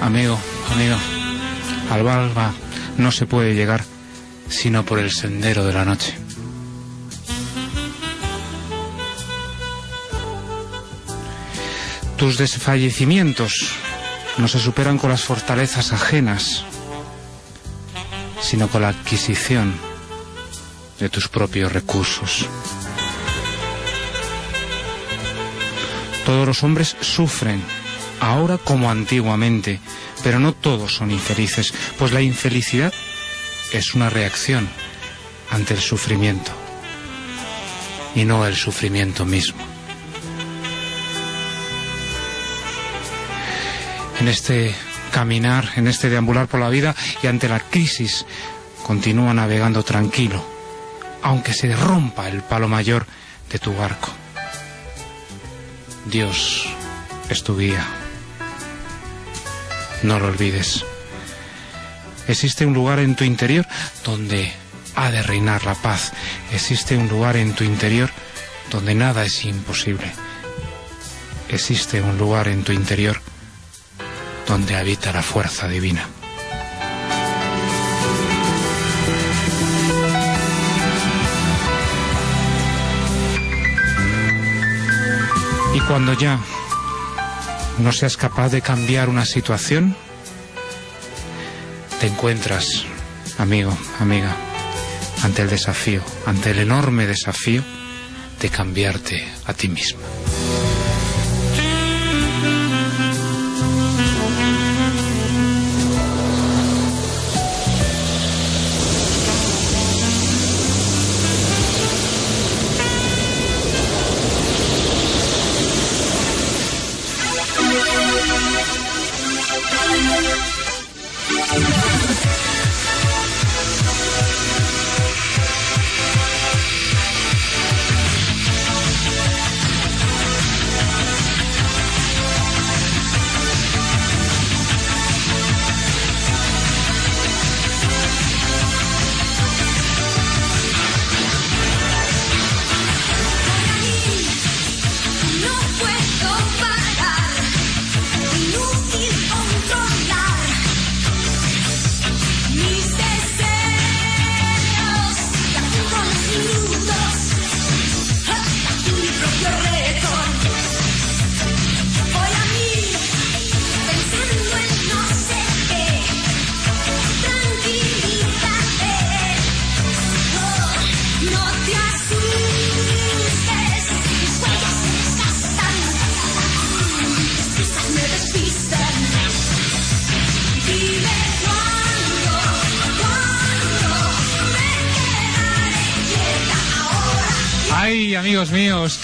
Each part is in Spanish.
Amigo, amigo, al Valva no se puede llegar sino por el sendero de la noche. Tus desfallecimientos no se superan con las fortalezas ajenas, sino con la adquisición de tus propios recursos. Todos los hombres sufren, ahora como antiguamente, pero no todos son infelices, pues la infelicidad es una reacción ante el sufrimiento y no el sufrimiento mismo. En este caminar, en este deambular por la vida y ante la crisis, continúa navegando tranquilo, aunque se rompa el palo mayor de tu barco. Dios es tu guía. No lo olvides. Existe un lugar en tu interior donde ha de reinar la paz. Existe un lugar en tu interior donde nada es imposible. Existe un lugar en tu interior donde habita la fuerza divina. Y cuando ya no seas capaz de cambiar una situación, te encuentras, amigo, amiga, ante el desafío, ante el enorme desafío de cambiarte a ti mismo.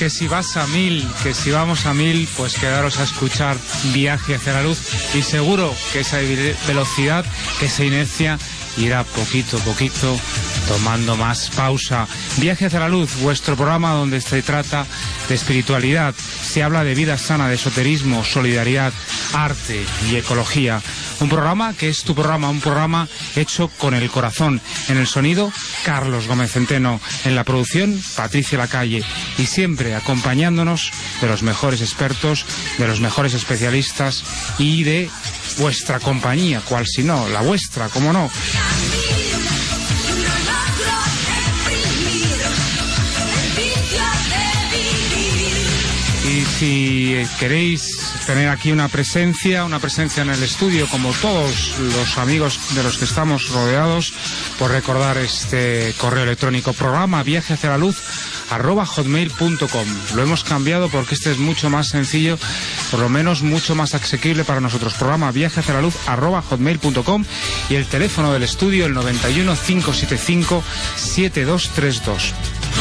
Que si vas a mil, que si vamos a mil, pues quedaros a escuchar Viaje hacia la luz. Y seguro que esa ve- velocidad, que esa inercia irá poquito a poquito tomando más pausa. Viaje hacia la luz, vuestro programa donde se trata de espiritualidad, se habla de vida sana, de esoterismo, solidaridad, arte y ecología. Un programa que es tu programa, un programa hecho con el corazón. En el sonido, Carlos Gómez Centeno. En la producción, Patricia Lacalle. Y siempre acompañándonos de los mejores expertos, de los mejores especialistas y de vuestra compañía, cual si no, la vuestra, como no. Si queréis tener aquí una presencia, una presencia en el estudio, como todos los amigos de los que estamos rodeados, por recordar este correo electrónico programa viaje hacia la luz arroba hotmail.com. Lo hemos cambiado porque este es mucho más sencillo, por lo menos mucho más asequible para nosotros. Programa viaje hacia la luz arroba hotmail.com y el teléfono del estudio el 91 575 7232.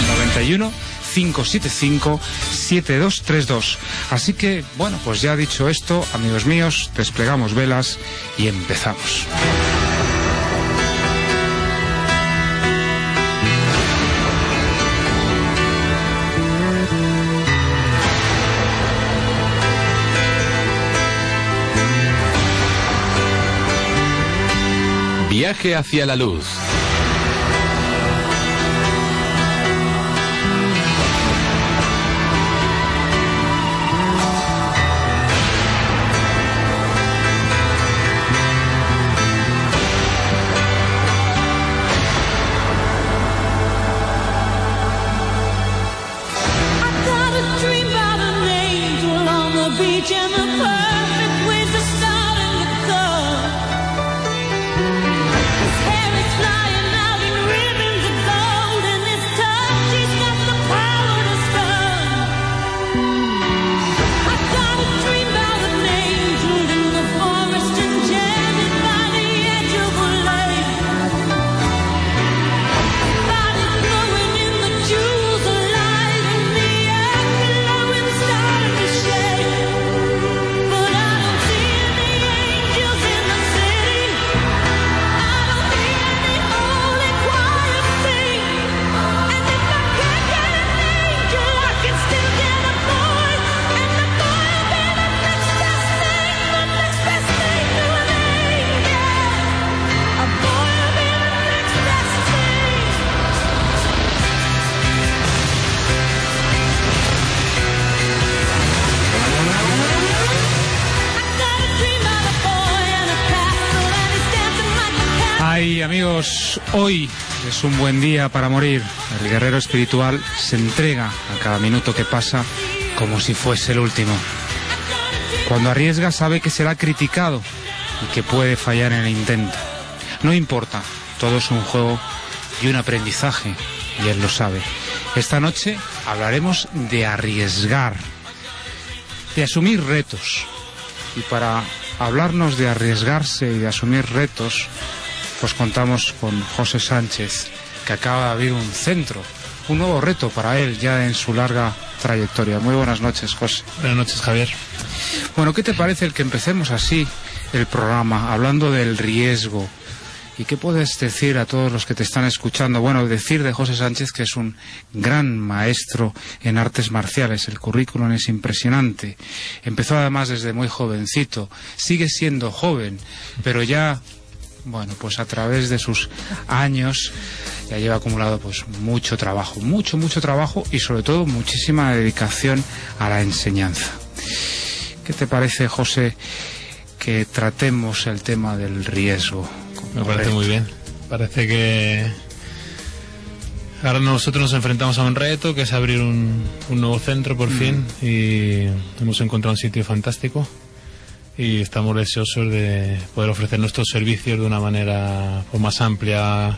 91 575-7232. Así que, bueno, pues ya dicho esto, amigos míos, desplegamos velas y empezamos. Viaje hacia la luz. Hoy es un buen día para morir. El guerrero espiritual se entrega a cada minuto que pasa como si fuese el último. Cuando arriesga sabe que será criticado y que puede fallar en el intento. No importa, todo es un juego y un aprendizaje, y él lo sabe. Esta noche hablaremos de arriesgar, de asumir retos. Y para hablarnos de arriesgarse y de asumir retos, pues contamos con José Sánchez, que acaba de abrir un centro, un nuevo reto para él ya en su larga trayectoria. Muy buenas noches, José. Buenas noches, Javier. Bueno, ¿qué te parece el que empecemos así el programa, hablando del riesgo? ¿Y qué puedes decir a todos los que te están escuchando? Bueno, decir de José Sánchez que es un gran maestro en artes marciales. El currículum es impresionante. Empezó además desde muy jovencito. Sigue siendo joven, pero ya, bueno, pues a través de sus años ya lleva acumulado pues mucho trabajo, mucho, mucho trabajo y sobre todo muchísima dedicación a la enseñanza. ¿Qué te parece, José, que tratemos el tema del riesgo? Me parece muy bien. Parece que ahora nosotros nos enfrentamos a un reto que es abrir un, un nuevo centro por fin y hemos encontrado un sitio fantástico y estamos deseosos de poder ofrecer nuestros servicios de una manera pues, más amplia,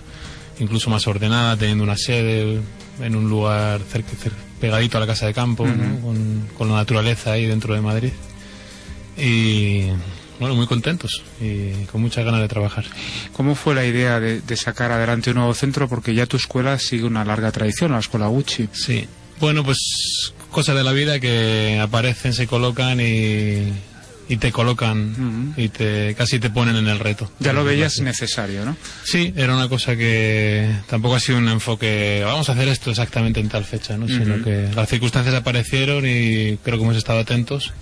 incluso más ordenada, teniendo una sede en un lugar cerca, cer- pegadito a la casa de campo, ¿no? con, con la naturaleza ahí dentro de Madrid. Y bueno, muy contentos y con muchas ganas de trabajar. ¿Cómo fue la idea de, de sacar adelante un nuevo centro? Porque ya tu escuela sigue una larga tradición, la escuela Gucci. Sí. Bueno, pues cosas de la vida que aparecen, se colocan y, y te colocan y te casi te ponen en el reto. Ya lo veías necesario, ¿no? Sí, era una cosa que tampoco ha sido un enfoque, vamos a hacer esto exactamente en tal fecha, ¿no? Sino que las circunstancias aparecieron y creo que hemos estado atentos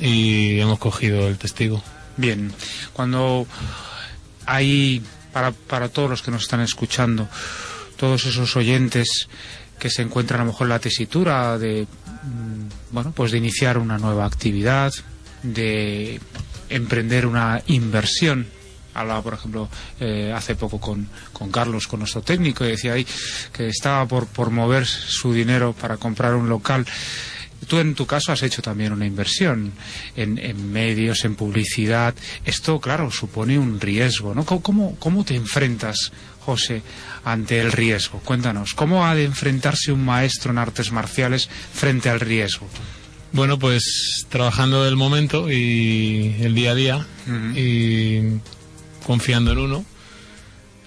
y hemos cogido el testigo. Bien, cuando hay, para, para todos los que nos están escuchando, todos esos oyentes que se encuentran a lo mejor en la tesitura de, mm, bueno, pues de iniciar una nueva actividad, de emprender una inversión. Hablaba, por ejemplo, eh, hace poco con, con Carlos, con nuestro técnico, y decía ahí que estaba por, por mover su dinero para comprar un local. Tú en tu caso has hecho también una inversión en, en medios, en publicidad. Esto, claro, supone un riesgo, ¿no? ¿Cómo- ¿Cómo, cómo te enfrentas, José, ante el riesgo? Cuéntanos, ¿cómo ha de enfrentarse un maestro en artes marciales frente al riesgo? Bueno, pues trabajando el momento y el día a día y confiando en uno,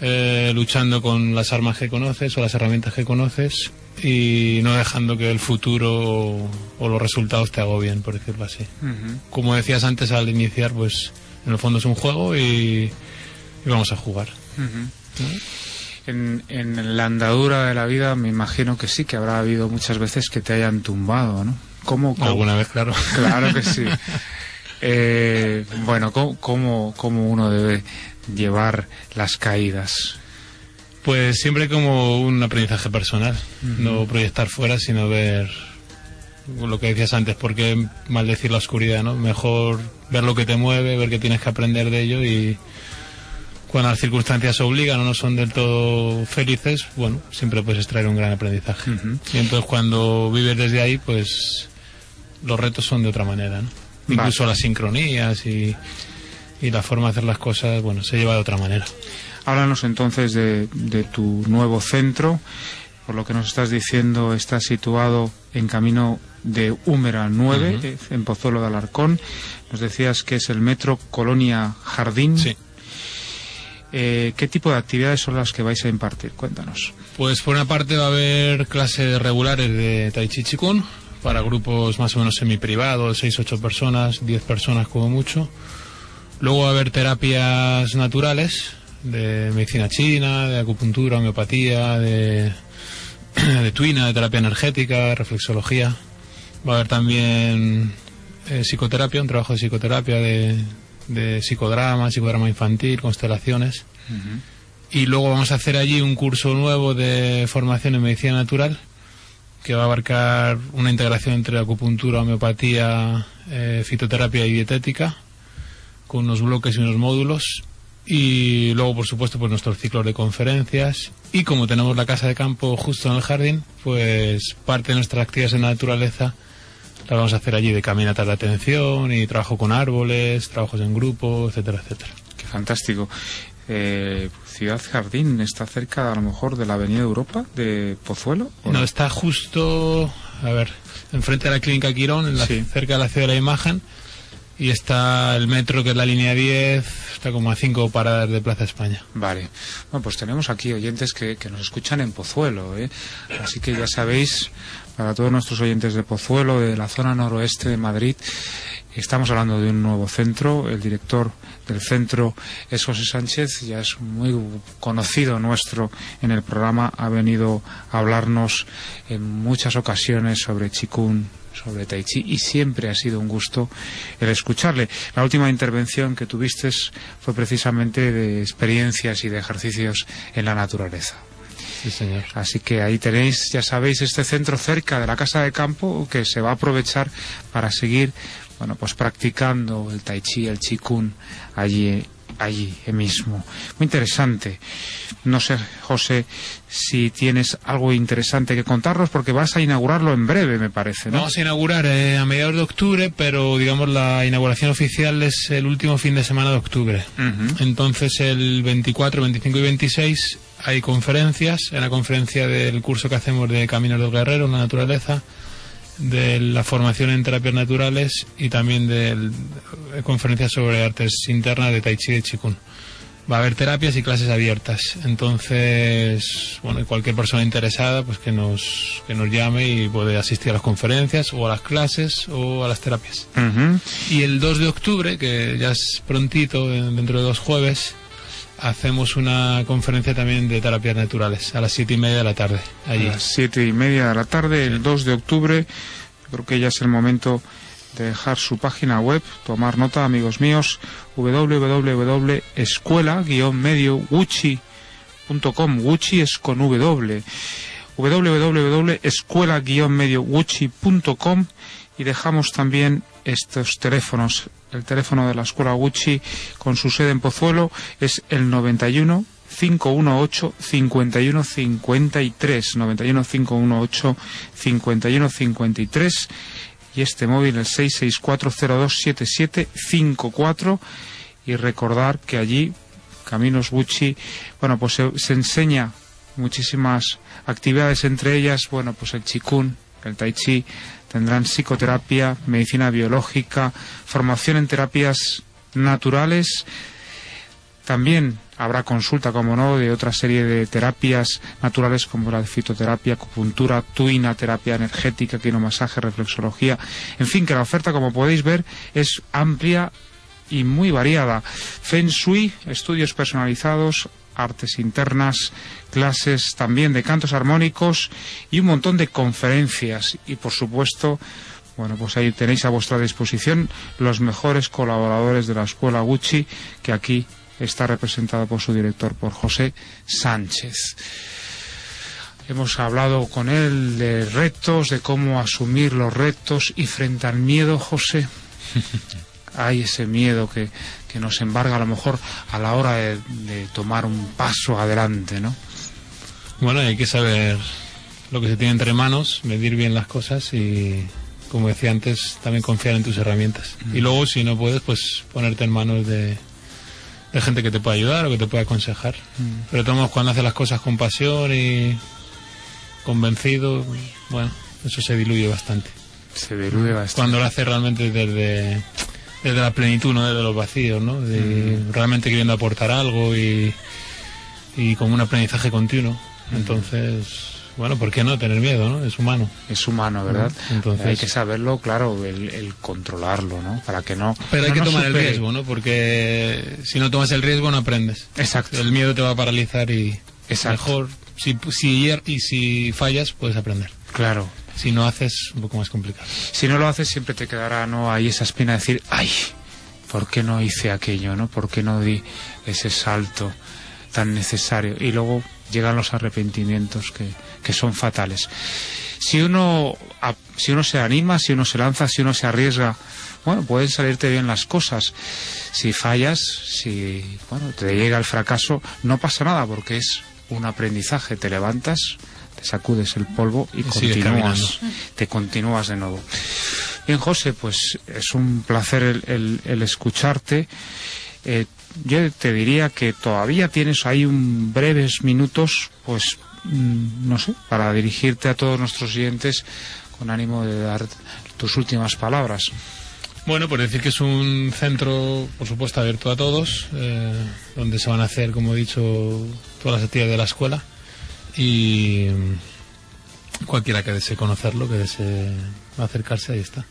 eh, luchando con las armas que conoces o las herramientas que conoces y no dejando que el futuro o, o los resultados te agobien, por decirlo así. Como decías antes al iniciar, pues en el fondo es un juego y, y vamos a jugar. En, en la andadura de la vida me imagino que sí, que habrá habido muchas veces que te hayan tumbado, ¿no? ¿Cómo, cómo- Alguna vez, claro. Claro que sí. Eh, bueno, ¿cómo, cómo, cómo uno debe llevar las caídas? Pues siempre como un aprendizaje personal, no proyectar fuera, sino ver lo que decías antes, por qué maldecir la oscuridad, ¿no? Mejor ver lo que te mueve, ver que tienes que aprender de ello y cuando las circunstancias obligan o no son del todo felices, bueno, siempre puedes extraer un gran aprendizaje. Y entonces cuando vives desde ahí, pues los retos son de otra manera, ¿no? Vale. Incluso las sincronías y, y la forma de hacer las cosas, bueno, se lleva de otra manera. Háblanos entonces de, de tu nuevo centro. Por lo que nos estás diciendo, está situado en camino de Húmera 9, eh, en Pozuelo de Alarcón. Nos decías que es el metro Colonia Jardín. Sí. Eh, ¿Qué tipo de actividades son las que vais a impartir? Cuéntanos. Pues por una parte va a haber clases regulares de Tai Chi Chi Kung para grupos más o menos semiprivados, 6-8 personas, 10 personas como mucho. Luego va a haber terapias naturales de medicina china, de acupuntura, homeopatía, de, de tuina, de terapia energética, reflexología. Va a haber también eh, psicoterapia, un trabajo de psicoterapia de, de psicodrama, psicodrama infantil, constelaciones. Y luego vamos a hacer allí un curso nuevo de formación en medicina natural que va a abarcar una integración entre acupuntura, homeopatía, eh, fitoterapia y dietética con unos bloques y unos módulos y luego por supuesto pues nuestros ciclos de conferencias y como tenemos la casa de campo justo en el jardín pues parte de nuestras actividades en la naturaleza las vamos a hacer allí de caminatas de atención y trabajo con árboles, trabajos en grupo, etcétera, etcétera. Qué fantástico. Eh, Ciudad Jardín está cerca a lo mejor de la Avenida Europa de Pozuelo. ¿o No, está justo, a ver, enfrente de la clínica Quirón, en la- Sí. cerca de la ciudad de la imagen, y está el metro que es la línea 10, está como a cinco paradas de Plaza España. Vale. Bueno, pues tenemos aquí oyentes que, que nos escuchan en Pozuelo, ¿eh? Así que ya sabéis, para todos nuestros oyentes de Pozuelo, de la zona noroeste de Madrid, estamos hablando de un nuevo centro. El director del centro es José Sánchez, ya es muy conocido nuestro en el programa, ha venido a hablarnos en muchas ocasiones sobre Chikun, sobre Tai Chi y siempre ha sido un gusto el escucharle. La última intervención que tuviste fue precisamente de experiencias y de ejercicios en la naturaleza. Sí, señor. Así que ahí tenéis, ya sabéis, este centro cerca de la casa de campo que se va a aprovechar para seguir, bueno, pues practicando el tai chi, el chi kun allí, allí mismo. Muy interesante. No sé, José, si tienes algo interesante que contarnos porque vas a inaugurarlo en breve, me parece, ¿no? Vamos a inaugurar eh, a mediados de octubre, pero digamos la inauguración oficial es el último fin de semana de octubre. Entonces el 24, 25 y 26 hay conferencias, en la conferencia del curso que hacemos de Caminos del Guerrero en la naturaleza, de la formación en terapias naturales y también de, de conferencias sobre artes internas de Tai Chi y de Chikun. Va a haber terapias y clases abiertas. Entonces, bueno, cualquier persona interesada, pues que nos, que nos llame y puede asistir a las conferencias o a las clases o a las terapias. Y el 2 de octubre, que ya es prontito, dentro de dos jueves, hacemos una conferencia también de terapias naturales a las siete y media de la tarde, A allí. las siete y media de la tarde, el 2 de octubre. Creo que ya es el momento de dejar su página web, tomar nota, amigos míos, www.escuela-medio-wuchi.com. Wuchi es con W. www.escuela-medio-wuchi.com y dejamos también estos teléfonos. El teléfono de la Escuela Gucci con su sede en Pozuelo es el 91 518 51 53 91 518 51 53 y este móvil el 664027754 y recordar que allí Caminos Gucci bueno pues se, se enseña muchísimas actividades entre ellas bueno pues el chikun el tai chi tendrán psicoterapia medicina biológica formación en terapias naturales También habrá consulta, como no, de otra serie de terapias naturales como la fitoterapia, acupuntura, tuina, terapia energética, quinomasaje, reflexología. En fin, que la oferta, como podéis ver, es amplia y muy variada. Feng Shui, estudios personalizados, artes internas, clases también de cantos armónicos y un montón de conferencias. Y por supuesto, bueno, pues ahí tenéis a vuestra disposición los mejores colaboradores de la escuela Gucci, que aquí está representado por su director, por José Sánchez. Hemos hablado con él de retos, de cómo asumir los retos y frente al miedo, José, hay ese miedo que, que nos embarga a lo mejor a la hora de, de tomar un paso adelante, ¿no? Bueno, hay que saber lo que se tiene entre manos, medir bien las cosas y, como decía antes, también confiar en tus herramientas. Y luego, si no puedes, pues ponerte en manos de, de gente que te pueda ayudar o que te pueda aconsejar. Pero de todos cuando haces las cosas con pasión y convencido, bueno, eso se diluye bastante. Se diluye bastante. Cuando lo haces realmente desde, desde la plenitud, no desde los vacíos, ¿no? De realmente queriendo aportar algo y, y con un aprendizaje continuo. Entonces, bueno, ¿por qué no tener miedo, no? Es humano. Es humano, ¿verdad? Entonces- hay que saberlo, claro, el, el controlarlo, ¿no? Para que no. Pero hay no que tomar el riesgo, ¿no? Porque si no tomas el riesgo no aprendes. Exacto. El miedo te va a paralizar y Exacto. mejor, si, si, y si fallas, puedes aprender. Claro. Si no haces, un poco más complicado. Si no lo haces, siempre te quedará no ahí esa espina de decir, ay, ¿por qué no hice aquello, no? ¿Por qué no di ese salto tan necesario? Y luego llegan los arrepentimientos que, que son fatales. Si uno, si uno se anima, si uno se lanza, si uno se arriesga, bueno, pueden salirte bien las cosas. Si fallas, si, bueno, te llega el fracaso, no pasa nada porque es un aprendizaje. Te levantas, te sacudes el polvo y, continúas. Te continúas de nuevo. Bien, José, pues es un placer el, el- el escucharte. Eh, yo te diría que todavía tienes ahí un breves minutos, pues, mm, no sé, para dirigirte a todos nuestros oyentes con ánimo de dar tus últimas palabras. Bueno, por decir que es un centro, por supuesto, abierto a todos, eh, donde se van a hacer, como he dicho, todas las actividades de la escuela. Y cualquiera que desee conocerlo, que desee acercarse, ahí está.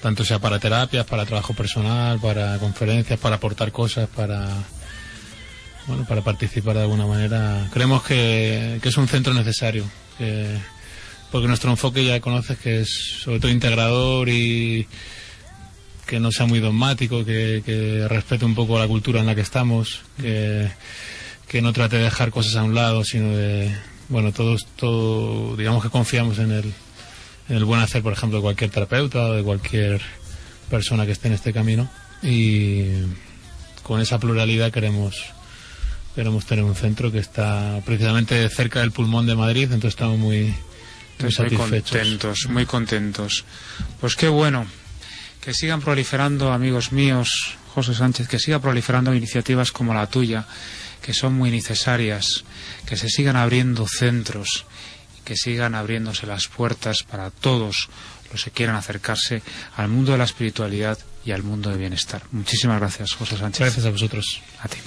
Tanto sea para terapias, para trabajo personal, para conferencias, para aportar cosas, para bueno, para participar de alguna manera. Creemos que, que es un centro necesario, que- porque nuestro enfoque ya conoces que es sobre todo integrador y que no sea muy dogmático, que, que respete un poco la cultura en la que estamos, que, que no trate de dejar cosas a un lado, sino de, bueno, todos, todo, digamos que confiamos en el, en el buen hacer, por ejemplo, de cualquier terapeuta o de cualquier persona que esté en este camino. Y con esa pluralidad queremos, queremos tener un centro que está precisamente cerca del pulmón de Madrid, entonces estamos muy, muy Entonces, muy satisfechos. contentos, muy contentos. Pues qué bueno. Que sigan proliferando, amigos míos, José Sánchez, que siga proliferando iniciativas como la tuya, que son muy necesarias, que se sigan abriendo centros, que sigan abriéndose las puertas para todos los que quieran acercarse al mundo de la espiritualidad y al mundo del bienestar. Muchísimas gracias, José Sánchez. Gracias a vosotros. A ti.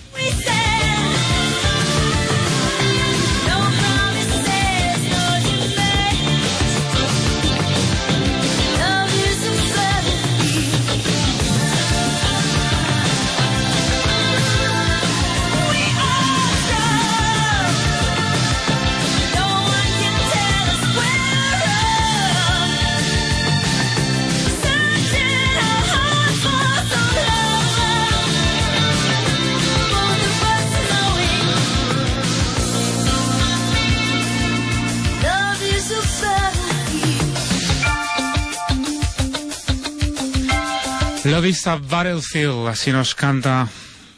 Battlefield. Love is a Battlefield, así nos canta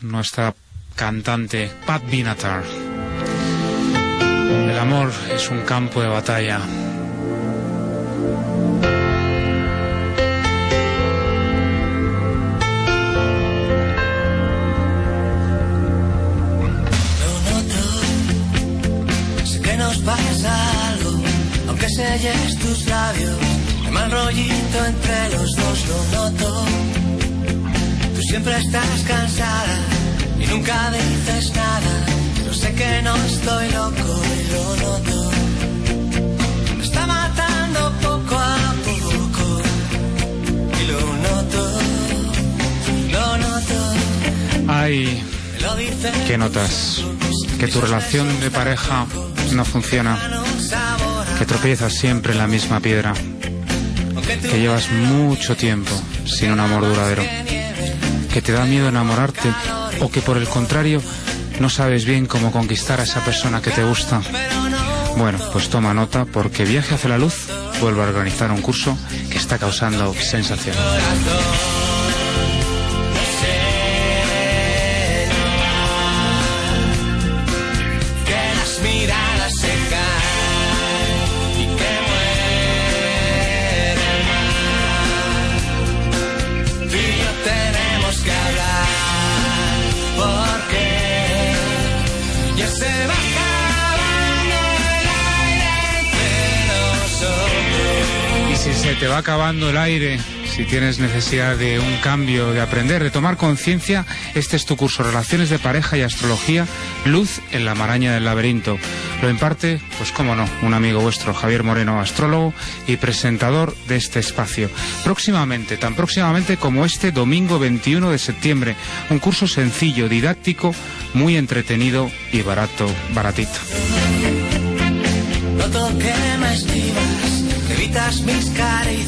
nuestra cantante Pat Benatar. El amor es un campo de batalla. Lo noto, sé que nos pasa algo, aunque selles tus labios, mal rollito entre los dos, lo noto. Tú siempre estás cansada, y nunca dices nada. Yo sé que no estoy loco y lo noto. Me está matando poco a poco y lo noto, lo noto. Ay. ¿qué notas? Que tu relación de pareja no funciona, que tropiezas siempre en la misma piedra, que llevas mucho tiempo sin un amor duradero, que te da miedo enamorarte o que por el contrario no sabes bien cómo conquistar a esa persona que te gusta. Bueno, pues toma nota porque Viaje hacia la Luz vuelve a organizar un curso que está causando sensación. Te va acabando el aire, si tienes necesidad de un cambio, de aprender, de tomar conciencia, este es tu curso Relaciones de Pareja y Astrología, Luz en la Maraña del Laberinto. Lo imparte, pues cómo no, un amigo vuestro, Javier Moreno, astrólogo y presentador de este espacio. Próximamente, tan próximamente como este domingo 21 de septiembre, un curso sencillo, didáctico, muy entretenido y barato, baratito.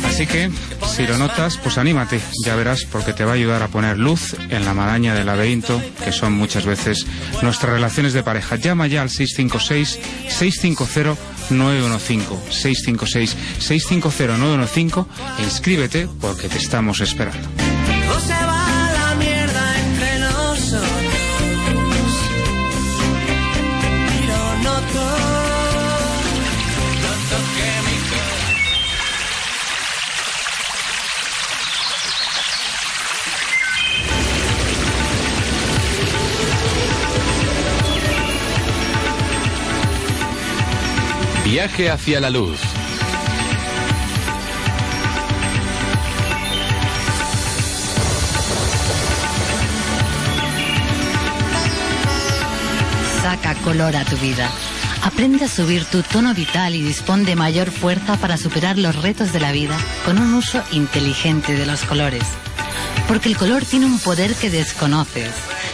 Así que, si lo notas, pues anímate, ya verás, porque te va a ayudar a poner luz en la maraña del laberinto, que son muchas veces nuestras relaciones de pareja. Llama ya al 656-650-915, 656-650-915 e inscríbete porque te estamos esperando. Viaje hacia la luz. Saca color a tu vida. Aprende a subir tu tono vital y dispón de mayor fuerza para superar los retos de la vida con un uso inteligente de los colores. Porque el color tiene un poder que desconoces.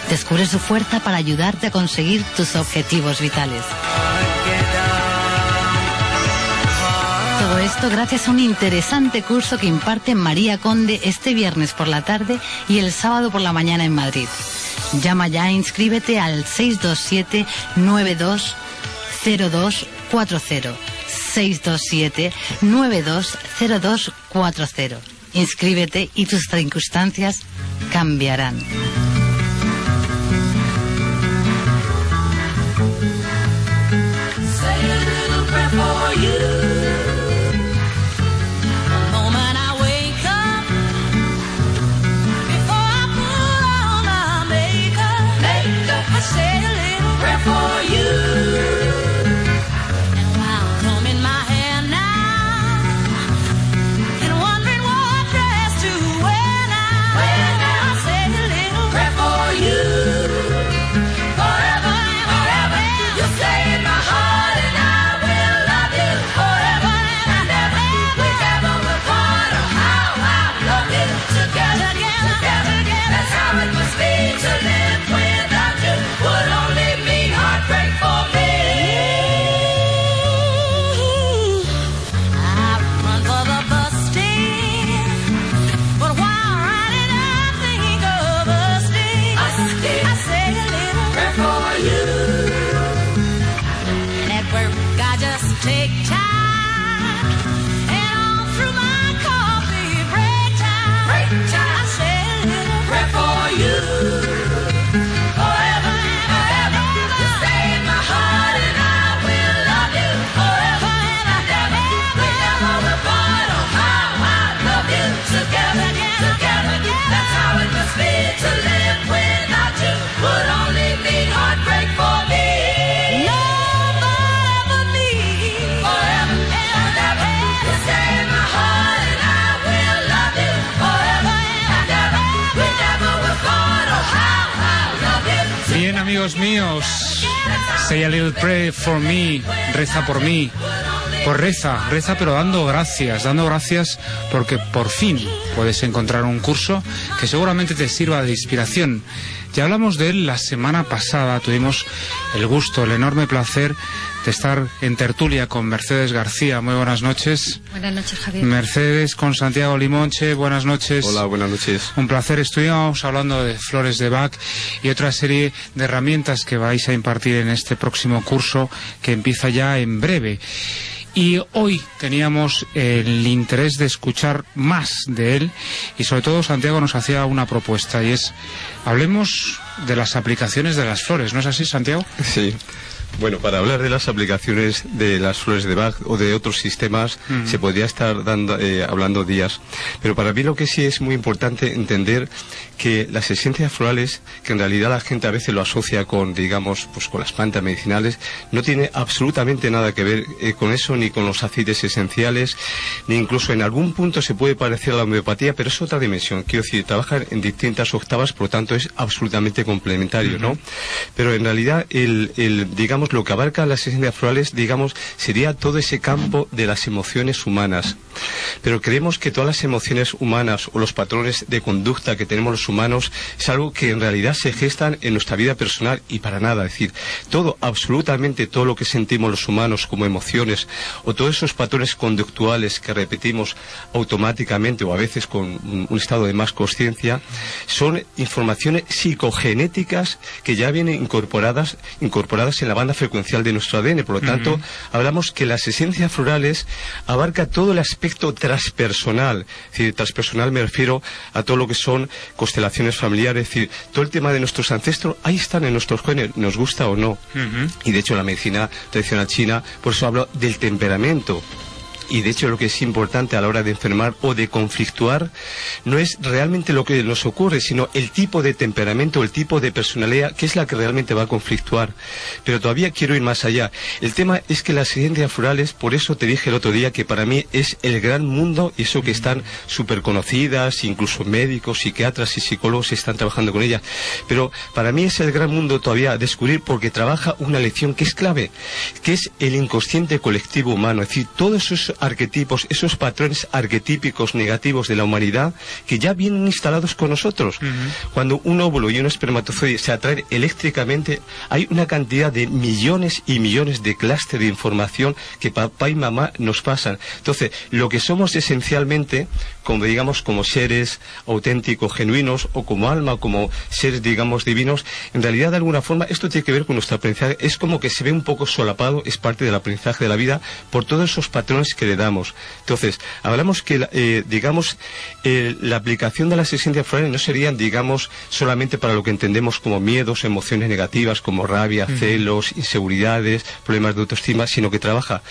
Descubre su fuerza para ayudarte a conseguir tus objetivos vitales. Todo esto gracias a un interesante curso que imparte María Conde este viernes por la tarde y el sábado por la mañana en Madrid. Llama ya e inscríbete al 627 920240 627 920240 Inscríbete y tus circunstancias cambiarán. You. Say a little prayer for me. Reza por mí. Pues reza, reza pero dando gracias, dando gracias porque por fin puedes encontrar un curso que seguramente te sirva de inspiración. Ya hablamos de él la semana pasada, tuvimos el gusto, el enorme placer de estar en tertulia con Mercedes García. Muy buenas noches. Buenas noches, Javier. Mercedes con Santiago Limonche, buenas noches. Hola, buenas noches. Un placer. Estuvimos hablando de flores de Bach y otra serie de herramientas que vais a impartir en este próximo curso que empieza ya en breve. Y hoy teníamos el interés de escuchar más de él y sobre todo Santiago nos hacía una propuesta y es hablemos de las aplicaciones de las flores, ¿no es así Santiago? Sí. Bueno, para hablar de las aplicaciones de las flores de Bach o de otros sistemas se podría estar dando, eh, hablando días. Pero para mí lo que sí es muy importante entender que las esencias florales, que en realidad la gente a veces lo asocia con, digamos, pues con las plantas medicinales, no tiene absolutamente nada que ver eh, con eso, ni con los aceites esenciales, ni incluso en algún punto se puede parecer a la homeopatía, pero es otra dimensión. Quiero decir, trabajan en distintas octavas, por lo tanto es absolutamente complementario, ¿no? Pero en realidad, el, el, digamos, lo que abarca las esencias florales, digamos, sería todo ese campo de las emociones humanas. Pero creemos que todas las emociones humanas o los patrones de conducta que tenemos los humanos es algo que en realidad se gestan en nuestra vida personal y para nada. Es decir, todo, absolutamente todo lo que sentimos los humanos como emociones o todos esos patrones conductuales que repetimos automáticamente o a veces con un, un estado de más conciencia son informaciones psicogenéticas que ya vienen incorporadas, incorporadas en la banda frecuencial de nuestro ADN. Por lo tanto, hablamos que las esencias florales abarca todo el aspecto transpersonal. Es decir, transpersonal me refiero a todo lo que son constelaciones familiares, es decir, todo el tema de nuestros ancestros, ahí están en nuestros genes, nos gusta o no. Y de hecho la medicina tradicional china, por eso hablo del temperamento. Y de hecho lo que es importante a la hora de enfermar o de conflictuar no es realmente lo que nos ocurre, sino el tipo de temperamento, el tipo de personalidad, que es la que realmente va a conflictuar. Pero todavía quiero ir más allá. El tema es que las ciencias florales, por eso te dije el otro día que para mí es el gran mundo, y eso que están súper conocidas, incluso médicos, psiquiatras y psicólogos están trabajando con ellas. Pero para mí es el gran mundo todavía a descubrir porque trabaja una lección que es clave, que es el inconsciente colectivo humano. Es decir, todos esos arquetipos, esos patrones arquetípicos negativos de la humanidad que ya vienen instalados con nosotros. Cuando un óvulo y un espermatozoide se atraen eléctricamente, hay una cantidad de millones y millones de clúster de información que papá y mamá nos pasan. Entonces, lo que somos esencialmente, como digamos, como seres auténticos, genuinos, o como alma, o como seres, digamos, divinos, en realidad, de alguna forma, esto tiene que ver con nuestro aprendizaje. Es como que se ve un poco solapado, es parte del aprendizaje de la vida, por todos esos patrones que le damos. Entonces, hablamos que, la- eh, digamos, eh, la aplicación de las esencias florales no serían, digamos, solamente para lo que entendemos como miedos, emociones negativas, como rabia, celos, inseguridades, problemas de autoestima, sino que trabaja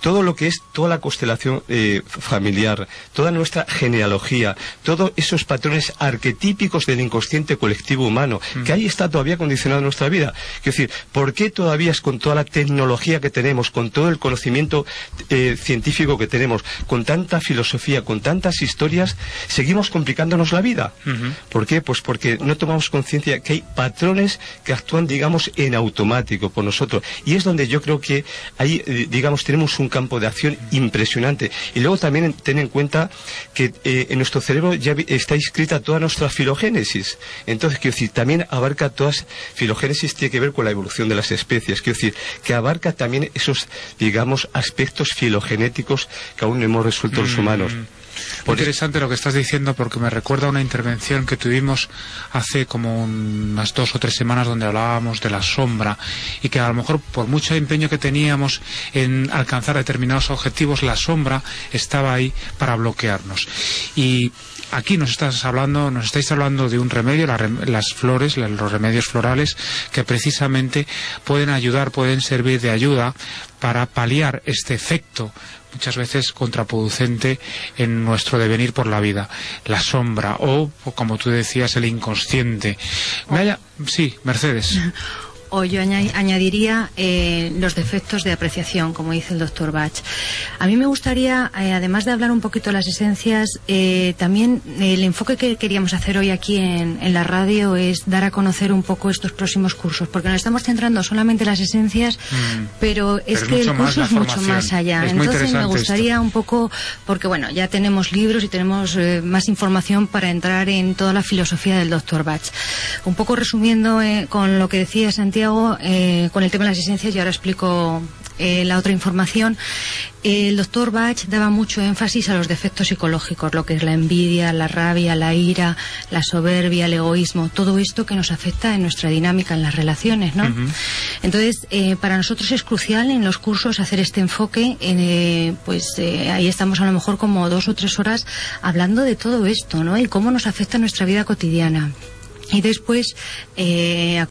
todo lo que es toda la constelación eh, familiar, toda nuestra genealogía, todos esos patrones arquetípicos del inconsciente colectivo humano, que ahí está todavía condicionado nuestra vida. Es decir, ¿por qué todavía es con toda la tecnología que tenemos, con todo el conocimiento eh, científico que tenemos, con tanta filosofía, con tantas historias, seguimos complicándonos la vida? ¿Por qué? Pues porque no tomamos conciencia que hay patrones que actúan, digamos, en automático por nosotros. Y es donde yo creo que ahí, eh, digamos, tenemos un campo de acción impresionante. Y luego también en- ten en cuenta que eh, en nuestro cerebro ya está inscrita toda nuestra filogénesis. Entonces, quiero decir, también abarca todas, filogénesis tiene que ver con la evolución de las especies. Quiero decir, que abarca también esos, digamos, aspectos filogenéticos que aún no hemos resuelto los humanos. Muy interesante lo que estás diciendo porque me recuerda a una intervención que tuvimos hace como unas dos o tres semanas donde hablábamos de la sombra y que a lo mejor por mucho empeño que teníamos en alcanzar determinados objetivos, la sombra estaba ahí para bloquearnos. Y aquí nos estás hablando, nos estáis hablando de un remedio, la las flores, los remedios florales, que precisamente pueden ayudar, pueden servir de ayuda para paliar este efecto muchas veces contraproducente en nuestro devenir por la vida, la sombra o, como tú decías, el inconsciente. Me haya- Sí, Mercedes. o yo aña- añadiría eh, los defectos de apreciación, como dice el doctor Bach. A mí me gustaría, eh, además de hablar un poquito de las esencias, eh, también el enfoque que queríamos hacer hoy aquí en, en la radio es dar a conocer un poco estos próximos cursos, porque nos estamos centrando solamente en las esencias, pero es Mm. Pero es que el curso es mucho más allá. Es Entonces me interesante esto. gustaría un poco, porque bueno, ya tenemos libros y tenemos eh, más información para entrar en toda la filosofía del doctor Bach. Un poco resumiendo eh, con lo que decía Santiago, eh, con el tema de las esencias, y ahora explico eh, la otra información. El doctor Bach daba mucho énfasis a los defectos psicológicos, lo que es la envidia, la rabia, la ira, la soberbia, el egoísmo, todo esto que nos afecta en nuestra dinámica en las relaciones, ¿no? Entonces, eh, para nosotros es crucial en los cursos hacer este enfoque, eh, pues ahí estamos a lo mejor como dos o tres horas hablando de todo esto, ¿no? Y cómo nos afecta nuestra vida cotidiana. Y después, eh,